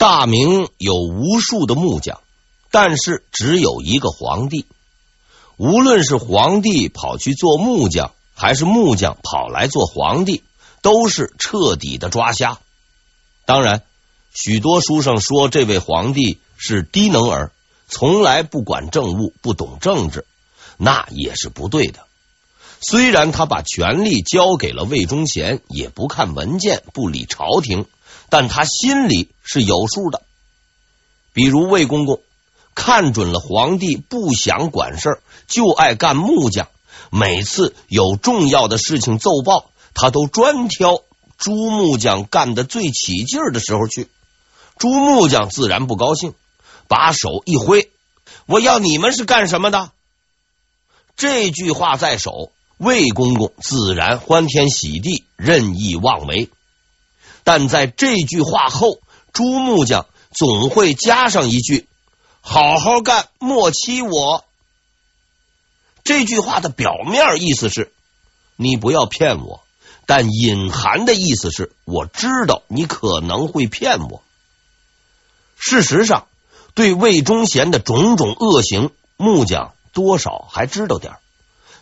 大明有无数的木匠，但是只有一个皇帝。无论是皇帝跑去做木匠，还是木匠跑来做皇帝，都是彻底的抓瞎。当然，许多书上说这位皇帝是低能儿，从来不管政务，不懂政治，那也是不对的。虽然他把权力交给了魏忠贤，也不看文件，不理朝廷，但他心里是有数的。比如魏公公看准了皇帝不想管事儿，就爱干木匠，每次有重要的事情奏报，他都专挑朱木匠干的最起劲的时候去。朱木匠自然不高兴，把手一挥：“我要你们是干什么的？”这句话在手。魏公公自然欢天喜地，任意妄为。但在这句话后，朱木匠总会加上一句：“好好干，莫欺我。”这句话的表面意思是你不要骗我，但隐含的意思是我知道你可能会骗我。事实上，对魏忠贤的种种恶行，木匠多少还知道点。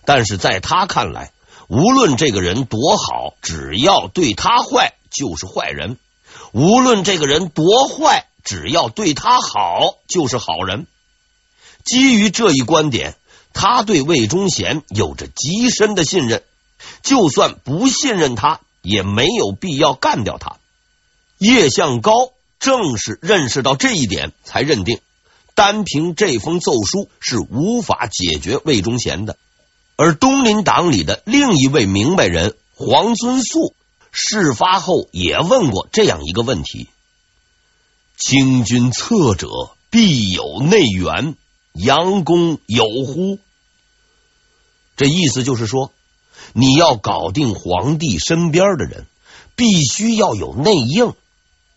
但是在他看来，无论这个人多好，只要对他坏就是坏人；无论这个人多坏，只要对他好就是好人。基于这一观点，他对魏忠贤有着极深的信任。就算不信任他，也没有必要干掉他。叶向高正是认识到这一点，才认定单凭这封奏书是无法解决魏忠贤的。而东林党里的另一位明白人黄遵素，事发后也问过这样一个问题：“清君侧者，必有内援，杨公有乎？”这意思就是说，你要搞定皇帝身边的人，必须要有内应。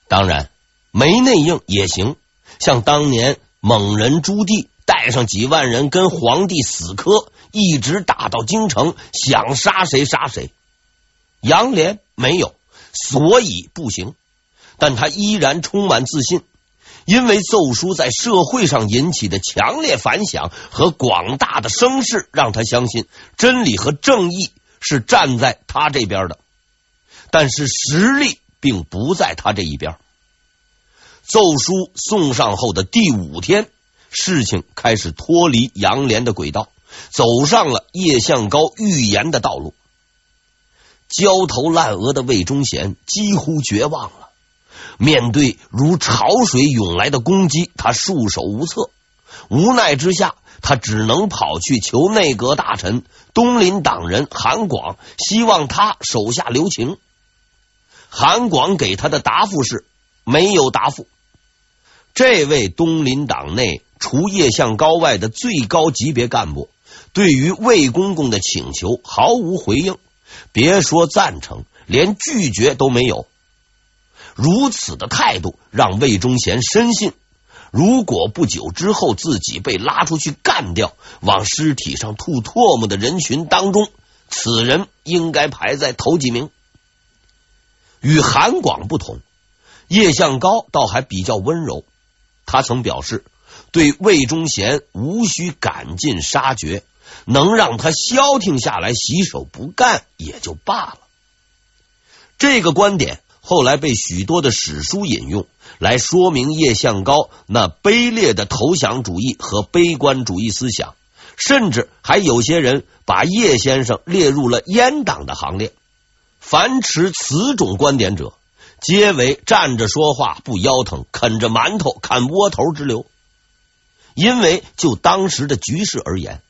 当然，没内应也行，像当年蒙人朱棣。带上几万人跟皇帝死磕，一直打到京城，想杀谁杀谁。杨连没有，所以不行。但他依然充满自信，因为奏书在社会上引起的强烈反响和广大的声势，让他相信真理和正义是站在他这边的。但是实力并不在他这一边。奏书送上后的第五天。事情开始脱离杨连的轨道，走上了叶向高预言的道路。焦头烂额的魏忠贤几乎绝望了，面对如潮水涌来的攻击，他束手无策。无奈之下，他只能跑去求内阁大臣东林党人韩广，希望他手下留情。韩广给他的答复是没有答复。这位东林党内。除叶向高外的最高级别干部，对于魏公公的请求毫无回应，别说赞成，连拒绝都没有。如此的态度让魏忠贤深信，如果不久之后自己被拉出去干掉，往尸体上吐唾沫的人群当中，此人应该排在头几名。与韩广不同，叶向高倒还比较温柔，他曾表示。对魏忠贤无需赶尽杀绝，能让他消停下来，洗手不干也就罢了。这个观点后来被许多的史书引用来说明叶向高那卑劣的投降主义和悲观主义思想，甚至还有些人把叶先生列入了阉党的行列。凡持此种观点者，皆为站着说话不腰疼，啃着馒头看窝头之流。因为就当时的局势而言，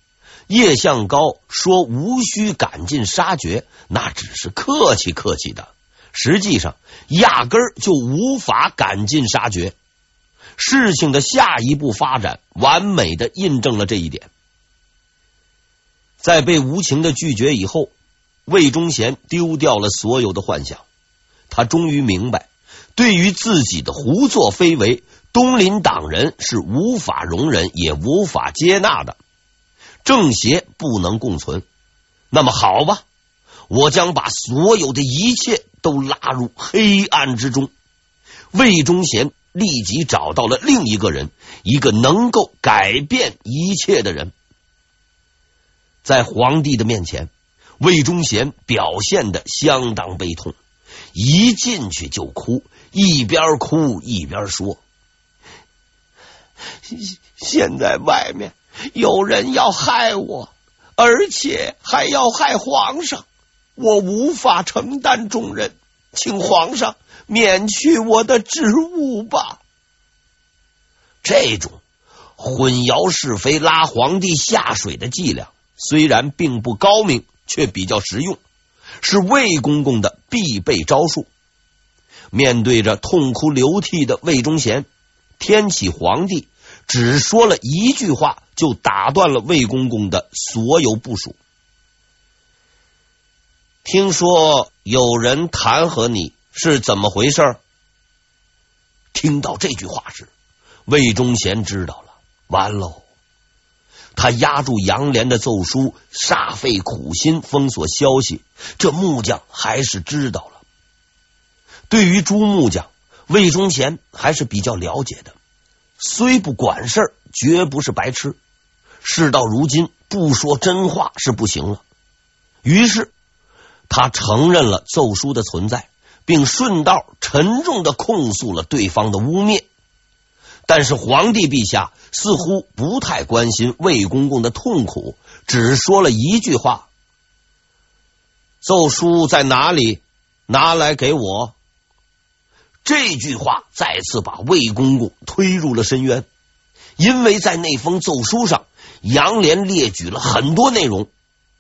叶向高说无需赶尽杀绝，那只是客气客气的。实际上，压根儿就无法赶尽杀绝。事情的下一步发展，完美的印证了这一点。在被无情的拒绝以后，魏忠贤丢掉了所有的幻想。他终于明白，对于自己的胡作非为。东林党人是无法容忍也无法接纳的，正邪不能共存。那么好吧，我将把所有的一切都拉入黑暗之中。魏忠贤立即找到了另一个人，一个能够改变一切的人。在皇帝的面前，魏忠贤表现的相当悲痛，一进去就哭，一边哭一边说：“现在外面有人要害我，而且还要害皇上，我无法承担重任，请皇上。”免去我的职务吧。这种混淆是非、拉皇帝下水的伎俩，虽然并不高明，却比较实用，是魏公公的必备招数。面对着痛哭流涕的魏忠贤，天启皇帝只说了一句话，就打断了魏公公的所有部署。听说有人弹劾你。是怎么回事？听到这句话时，魏忠贤知道了，完喽！他压住杨连的奏书，煞费苦心封锁消息，这木匠还是知道了。对于朱木匠，魏忠贤还是比较了解的，虽不管事儿，绝不是白痴。事到如今，不说真话是不行了。于是，他承认了奏书的存在。并顺道沉重的控诉了对方的污蔑，但是皇帝陛下似乎不太关心魏公公的痛苦，只说了一句话：“奏书在哪里？拿来给我。”这句话再次把魏公公推入了深渊，因为在那封奏书上，杨连列举了很多内容，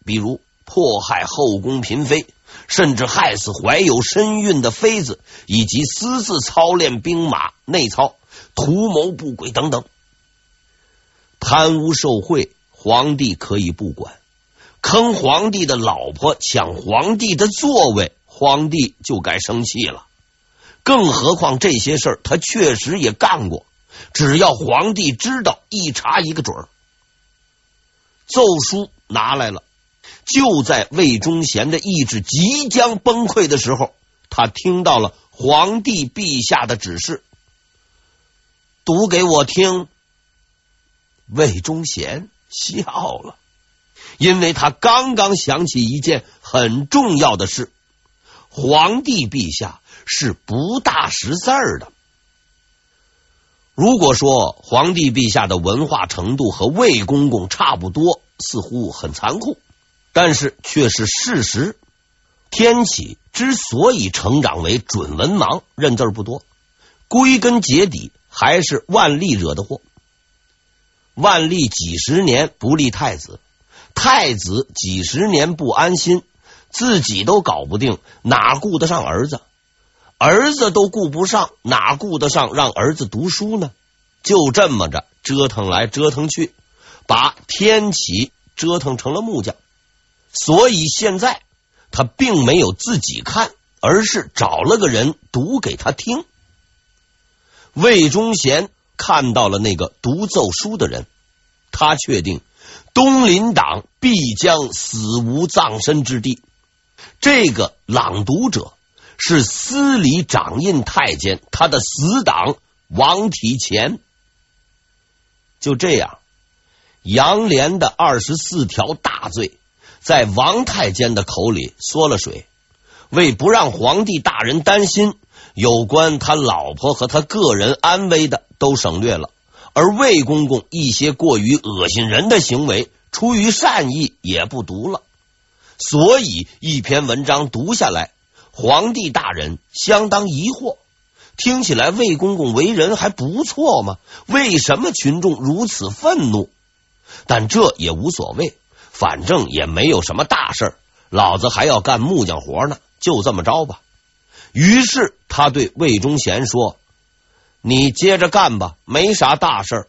比如迫害后宫嫔妃。甚至害死怀有身孕的妃子，以及私自操练兵马内操、图谋不轨等等。贪污受贿，皇帝可以不管；坑皇帝的老婆、抢皇帝的座位，皇帝就该生气了。更何况这些事儿他确实也干过，只要皇帝知道，一查一个准儿。奏书拿来了。就在魏忠贤的意志即将崩溃的时候，他听到了皇帝陛下的指示，读给我听。魏忠贤笑了，因为他刚刚想起一件很重要的事：皇帝陛下是不大识字儿的。如果说皇帝陛下的文化程度和魏公公差不多，似乎很残酷。但是却是事实。天启之所以成长为准文盲，认字不多，归根结底还是万历惹的祸。万历几十年不立太子，太子几十年不安心，自己都搞不定，哪顾得上儿子？儿子都顾不上，哪顾得上让儿子读书呢？就这么着折腾来折腾去，把天启折腾成了木匠。所以现在他并没有自己看，而是找了个人读给他听。魏忠贤看到了那个读奏书的人，他确定东林党必将死无葬身之地。这个朗读者是司礼掌印太监，他的死党王体乾。就这样，杨连的二十四条大罪。在王太监的口里缩了水，为不让皇帝大人担心，有关他老婆和他个人安危的都省略了，而魏公公一些过于恶心人的行为，出于善意也不读了。所以一篇文章读下来，皇帝大人相当疑惑，听起来魏公公为人还不错嘛，为什么群众如此愤怒？但这也无所谓。反正也没有什么大事，老子还要干木匠活呢，就这么着吧。于是他对魏忠贤说：“你接着干吧，没啥大事。”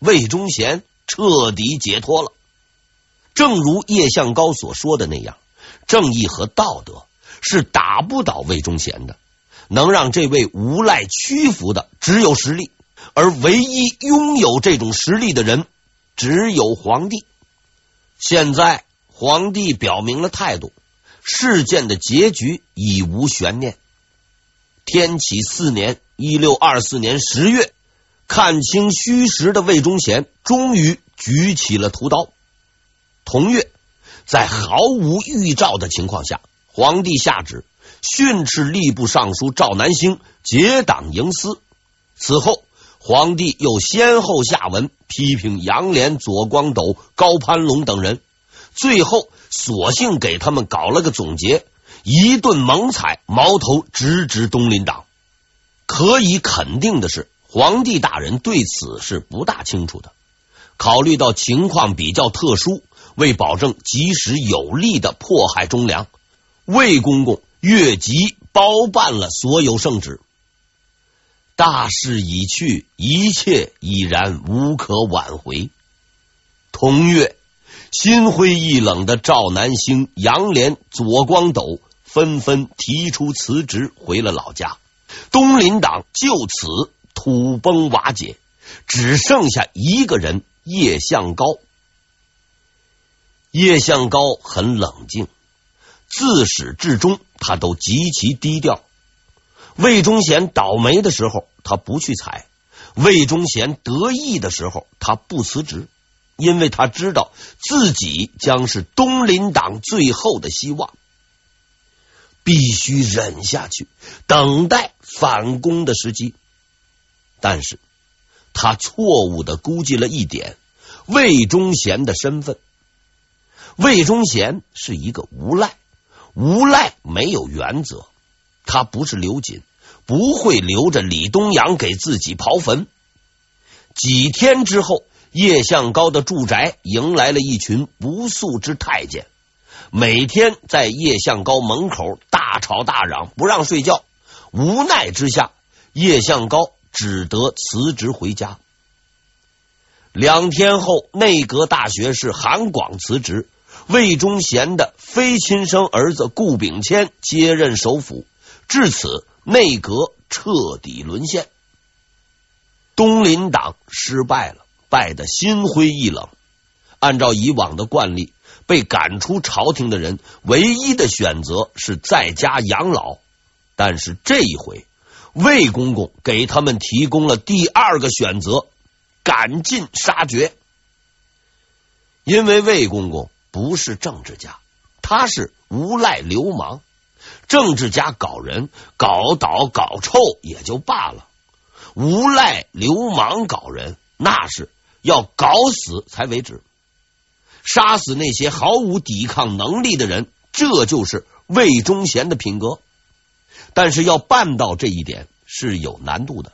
魏忠贤彻底解脱了。正如叶向高所说的那样，正义和道德是打不倒魏忠贤的，能让这位无赖屈服的只有实力，而唯一拥有这种实力的人，只有皇帝。现在皇帝表明了态度，事件的结局已无悬念。天启四年（一六二四年）十月，看清虚实的魏忠贤终于举起了屠刀。同月，在毫无预兆的情况下，皇帝下旨训斥吏部尚书赵南星结党营私。此后，皇帝又先后下文批评杨连、左光斗、高攀龙等人，最后索性给他们搞了个总结。一顿猛踩，矛头直指东林党。可以肯定的是，皇帝大人对此是不大清楚的。考虑到情况比较特殊，为保证及时有力的迫害忠良，魏公公越级包办了所有圣旨。大势已去，一切已然无可挽回。同月，心灰意冷的赵南星、杨连、左光斗。纷纷提出辞职，回了老家。东林党就此土崩瓦解，只剩下一个人叶向高。叶向高很冷静，自始至终他都极其低调。魏忠贤倒霉的时候，他不去踩；魏忠贤得意的时候，他不辞职，因为他知道自己将是东林党最后的希望。必须忍下去，等待反攻的时机。但是他错误的估计了一点：魏忠贤的身份。魏忠贤是一个无赖，无赖没有原则。他不是刘瑾，不会留着李东阳给自己刨坟。几天之后，叶向高的住宅迎来了一群不速之太监。每天在叶向高门口大吵大嚷，不让睡觉。无奈之下，叶向高只得辞职回家。两天后，内阁大学士韩广辞职，魏忠贤的非亲生儿子顾秉谦接任首辅。至此，内阁彻底沦陷。东林党失败了，败得心灰意冷。按照以往的惯例。被赶出朝廷的人，唯一的选择是在家养老。但是这一回，魏公公给他们提供了第二个选择：赶尽杀绝。因为魏公公不是政治家，他是无赖流氓。政治家搞人、搞倒、搞臭也就罢了，无赖流氓搞人，那是要搞死才为止。杀死那些毫无抵抗能力的人，这就是魏忠贤的品格。但是要办到这一点是有难度的。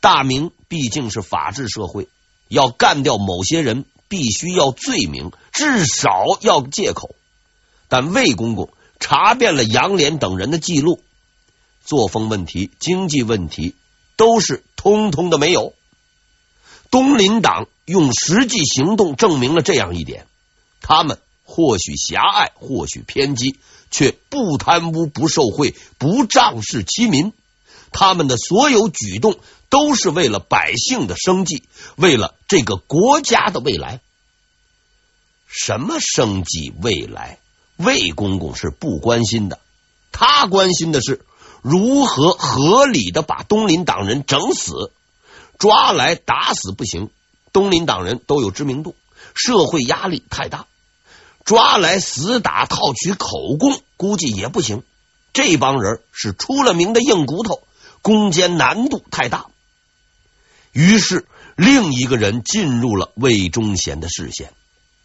大明毕竟是法治社会，要干掉某些人，必须要罪名，至少要借口。但魏公公查遍了杨连等人的记录，作风问题、经济问题都是通通的没有。东林党用实际行动证明了这样一点：他们或许狭隘，或许偏激，却不贪污、不受贿、不仗势欺民。他们的所有举动都是为了百姓的生计，为了这个国家的未来。什么生计未来？魏公公是不关心的，他关心的是如何合理的把东林党人整死。抓来打死不行，东林党人都有知名度，社会压力太大。抓来死打套取口供，估计也不行。这帮人是出了名的硬骨头，攻坚难度太大。于是，另一个人进入了魏忠贤的视线。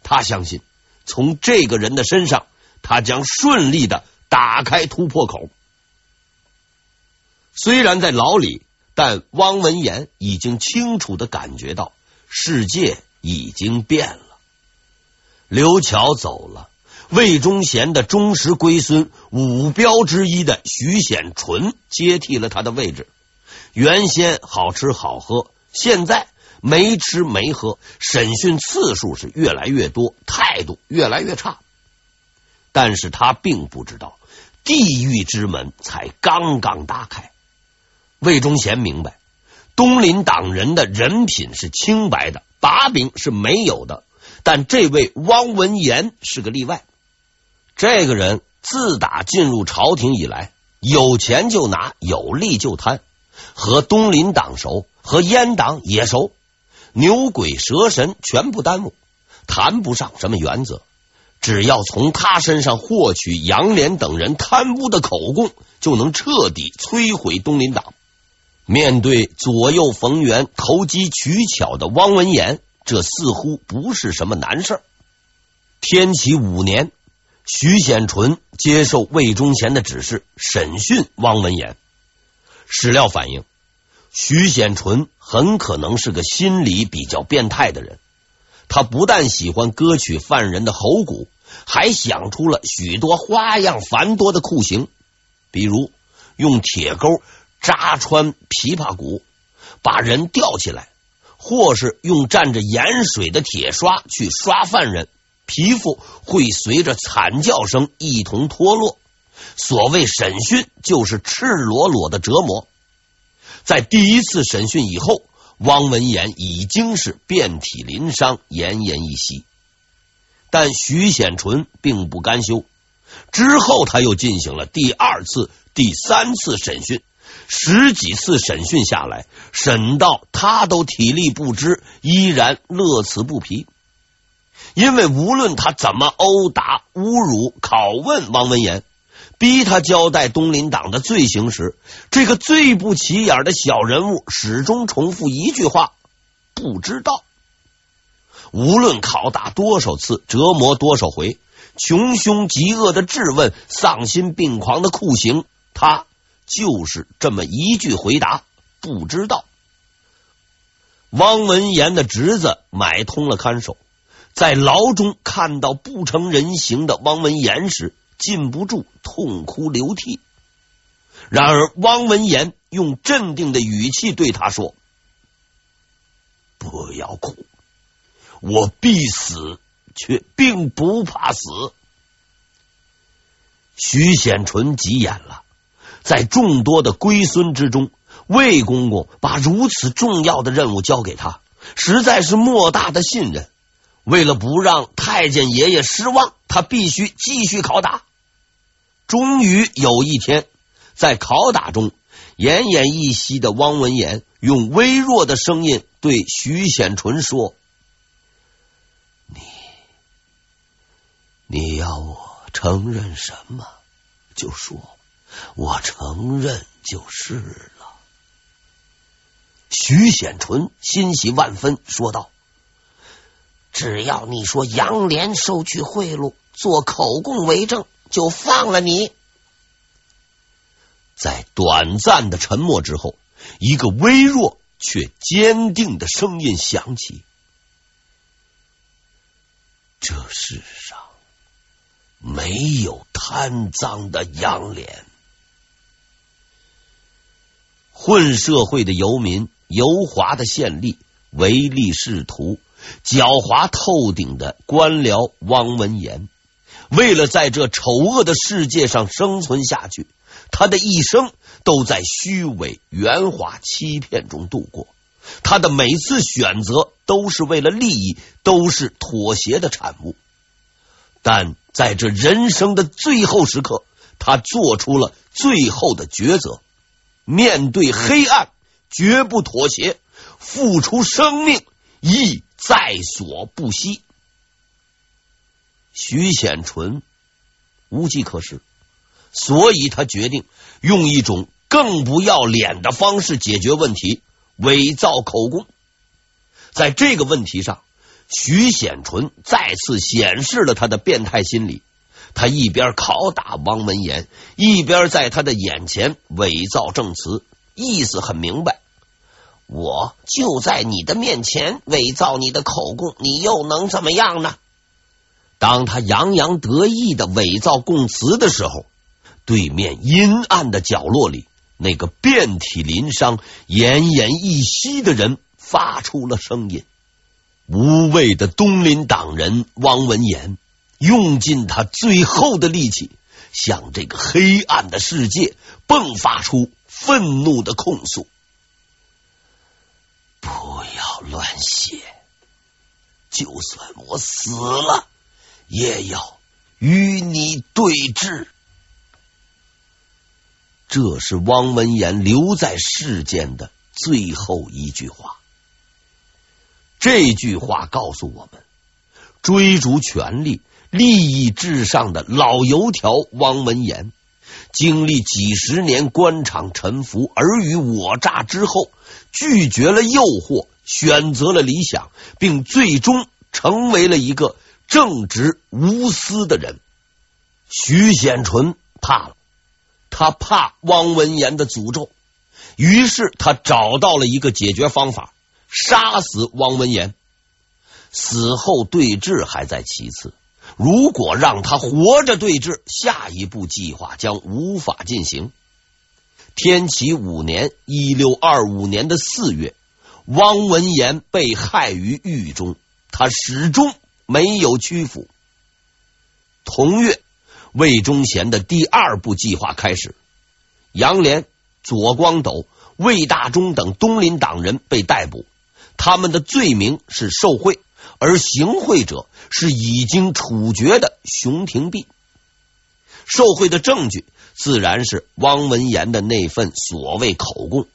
他相信，从这个人的身上，他将顺利的打开突破口。虽然在牢里。但汪文言已经清楚的感觉到，世界已经变了。刘巧走了，魏忠贤的忠实龟孙五彪之一的徐显纯接替了他的位置。原先好吃好喝，现在没吃没喝，审讯次数是越来越多，态度越来越差。但是他并不知道，地狱之门才刚刚打开。魏忠贤明白，东林党人的人品是清白的，把柄是没有的。但这位汪文言是个例外。这个人自打进入朝廷以来，有钱就拿，有利就贪，和东林党熟，和阉党也熟，牛鬼蛇神全不耽误，谈不上什么原则。只要从他身上获取杨连等人贪污的口供，就能彻底摧毁东林党。面对左右逢源、投机取巧的汪文言，这似乎不是什么难事。天启五年，徐显纯接受魏忠贤的指示，审讯汪文言。史料反映，徐显纯很可能是个心理比较变态的人。他不但喜欢割取犯人的喉骨，还想出了许多花样繁多的酷刑，比如用铁钩扎穿琵琶骨，把人吊起来，或是用蘸着盐水的铁刷去刷犯人，皮肤会随着惨叫声一同脱落。所谓审讯，就是赤裸裸的折磨。在第一次审讯以后，汪文言已经是遍体鳞伤、奄奄一息。但徐显纯并不甘休，之后他又进行了第二次、第三次审讯。十几次审讯下来，审到他都体力不支，依然乐此不疲。因为无论他怎么殴打、侮辱、拷问汪文言，逼他交代东林党的罪行时，这个最不起眼的小人物始终重复一句话：“不知道。”无论拷打多少次，折磨多少回，穷凶极恶的质问，丧心病狂的酷刑，他。就是这么一句回答，不知道。汪文言的侄子买通了看守，在牢中看到不成人形的汪文言时，禁不住痛哭流涕。然而，汪文言用镇定的语气对他说：“不要哭，我必死，却并不怕死。”徐显纯急眼了。在众多的龟孙之中，魏公公把如此重要的任务交给他，实在是莫大的信任。为了不让太监爷爷失望，他必须继续拷打。终于有一天，在拷打中，奄奄一息的汪文言用微弱的声音对徐显纯说：“你，你要我承认什么，就说。”我承认就是了。徐显纯欣喜万分，说道：“只要你说杨连收取贿赂，做口供为证，就放了你。”在短暂的沉默之后，一个微弱却坚定的声音响起：“这世上没有贪赃的杨连。”混社会的游民、油滑的县吏、唯利是图、狡猾透顶的官僚汪文言，为了在这丑恶的世界上生存下去，他的一生都在虚伪、圆滑、欺骗中度过。他的每次选择都是为了利益，都是妥协的产物。但在这人生的最后时刻，他做出了最后的抉择。面对黑暗，绝不妥协，付出生命亦在所不惜。徐显纯无计可施，所以他决定用一种更不要脸的方式解决问题——伪造口供。在这个问题上，徐显纯再次显示了他的变态心理。他一边拷打汪文言，一边在他的眼前伪造证词，意思很明白：我就在你的面前伪造你的口供，你又能怎么样呢？当他洋洋得意的伪造供词的时候，对面阴暗的角落里，那个遍体鳞伤、奄奄一息的人发出了声音：“无畏的东林党人汪文言。”用尽他最后的力气，向这个黑暗的世界迸发出愤怒的控诉：“乱写！就算我死了，也要与你对峙。”这是汪文言留在世间的最后一句话。这句话告诉我们：追逐权力、利益至上的老油条汪文言，经历几十年官场沉浮、尔虞我诈之后，拒绝了诱惑，选择了理想，并最终成为了一个正直无私的人。徐显纯怕了，他怕汪文言的诅咒，于是他找到了一个解决方法。杀死汪文言，死后对峙还在其次。如果让他活着对峙，下一步计划将无法进行。天启五年（一六二五年的四月），汪文言被害于狱中，他始终没有屈服。同月，魏忠贤的第二步计划开始，杨连、左光斗、魏大忠等东林党人被逮捕。他们的罪名是受贿，而行贿者是已经处决的熊廷弼。受贿的证据自然是汪文言的那份所谓口供。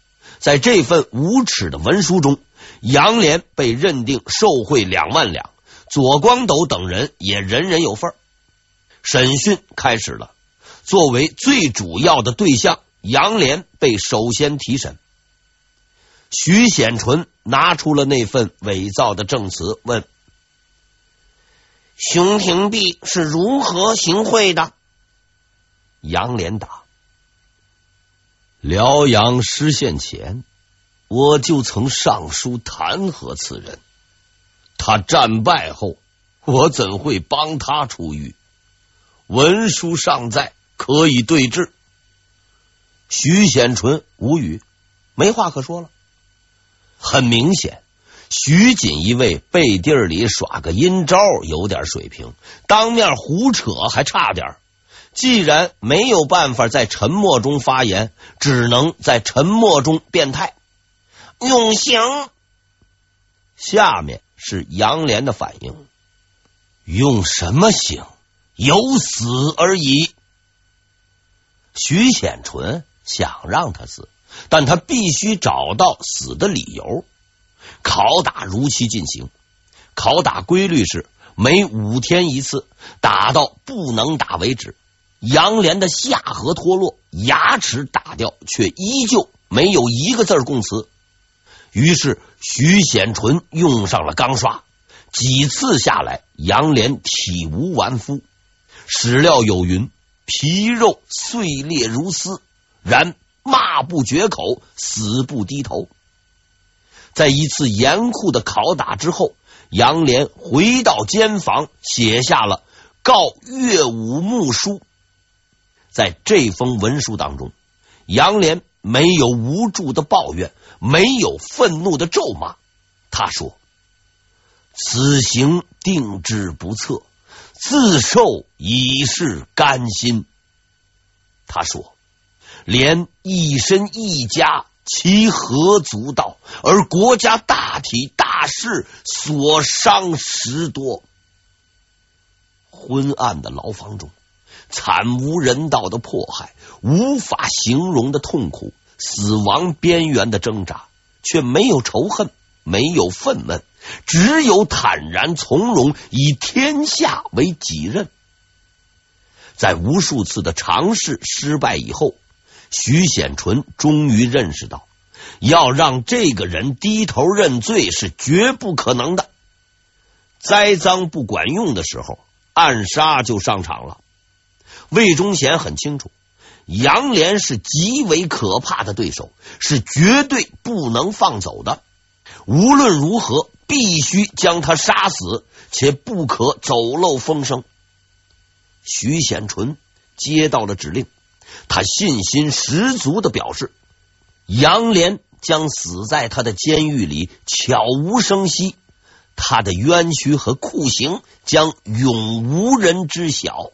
在这份无耻的文书中，杨连被认定受贿两万两，左光斗等人也人人有份。审讯开始了，作为最主要的对象，杨连被首先提审。徐显纯拿出了那份伪造的证词，问：“熊廷弼是如何行贿的？”杨连答：“辽阳失陷前，我就曾上书弹劾此人。他战败后，我怎会帮他出狱？文书尚在，可以对质。”徐显纯无语，没话可说了。很明显，徐锦衣卫背地里耍个阴招，有点水平；当面胡扯还差点。既然没有办法在沉默中发言，只能在沉默中变态。用刑。下面是杨连的反应：用什么刑？有死而已。徐显纯想让他死。但他必须找到死的理由。拷打如期进行，拷打规律是每五天一次，打到不能打为止。杨连的下颌脱落，牙齿打掉，却依旧没有一个字供词。于是徐显纯用上了钢刷，几次下来，杨连体无完肤。史料有云：皮肉碎裂如丝，然。骂不绝口，死不低头。在一次严酷的拷打之后，杨连回到监房，写下了告岳武穆书。在这封文书当中，杨连没有无助的抱怨，没有愤怒的咒骂。他说：“此行定之不测，自受已是甘心。”他说。连一身一家，其何足道？而国家大体大势，所伤时多。昏暗的牢房中，惨无人道的迫害，无法形容的痛苦，死亡边缘的挣扎，却没有仇恨，没有愤懑，只有坦然从容，以天下为己任。在无数次的尝试失败以后。徐显纯终于认识到，要让这个人低头认罪是绝不可能的。栽赃不管用的时候，暗杀就上场了。魏忠贤很清楚，杨连是极为可怕的对手，是绝对不能放走的。无论如何，必须将他杀死，且不可走漏风声。徐显纯接到了指令。他信心十足的表示，杨连将死在他的监狱里，悄无声息，他的冤屈和酷刑将永无人知晓。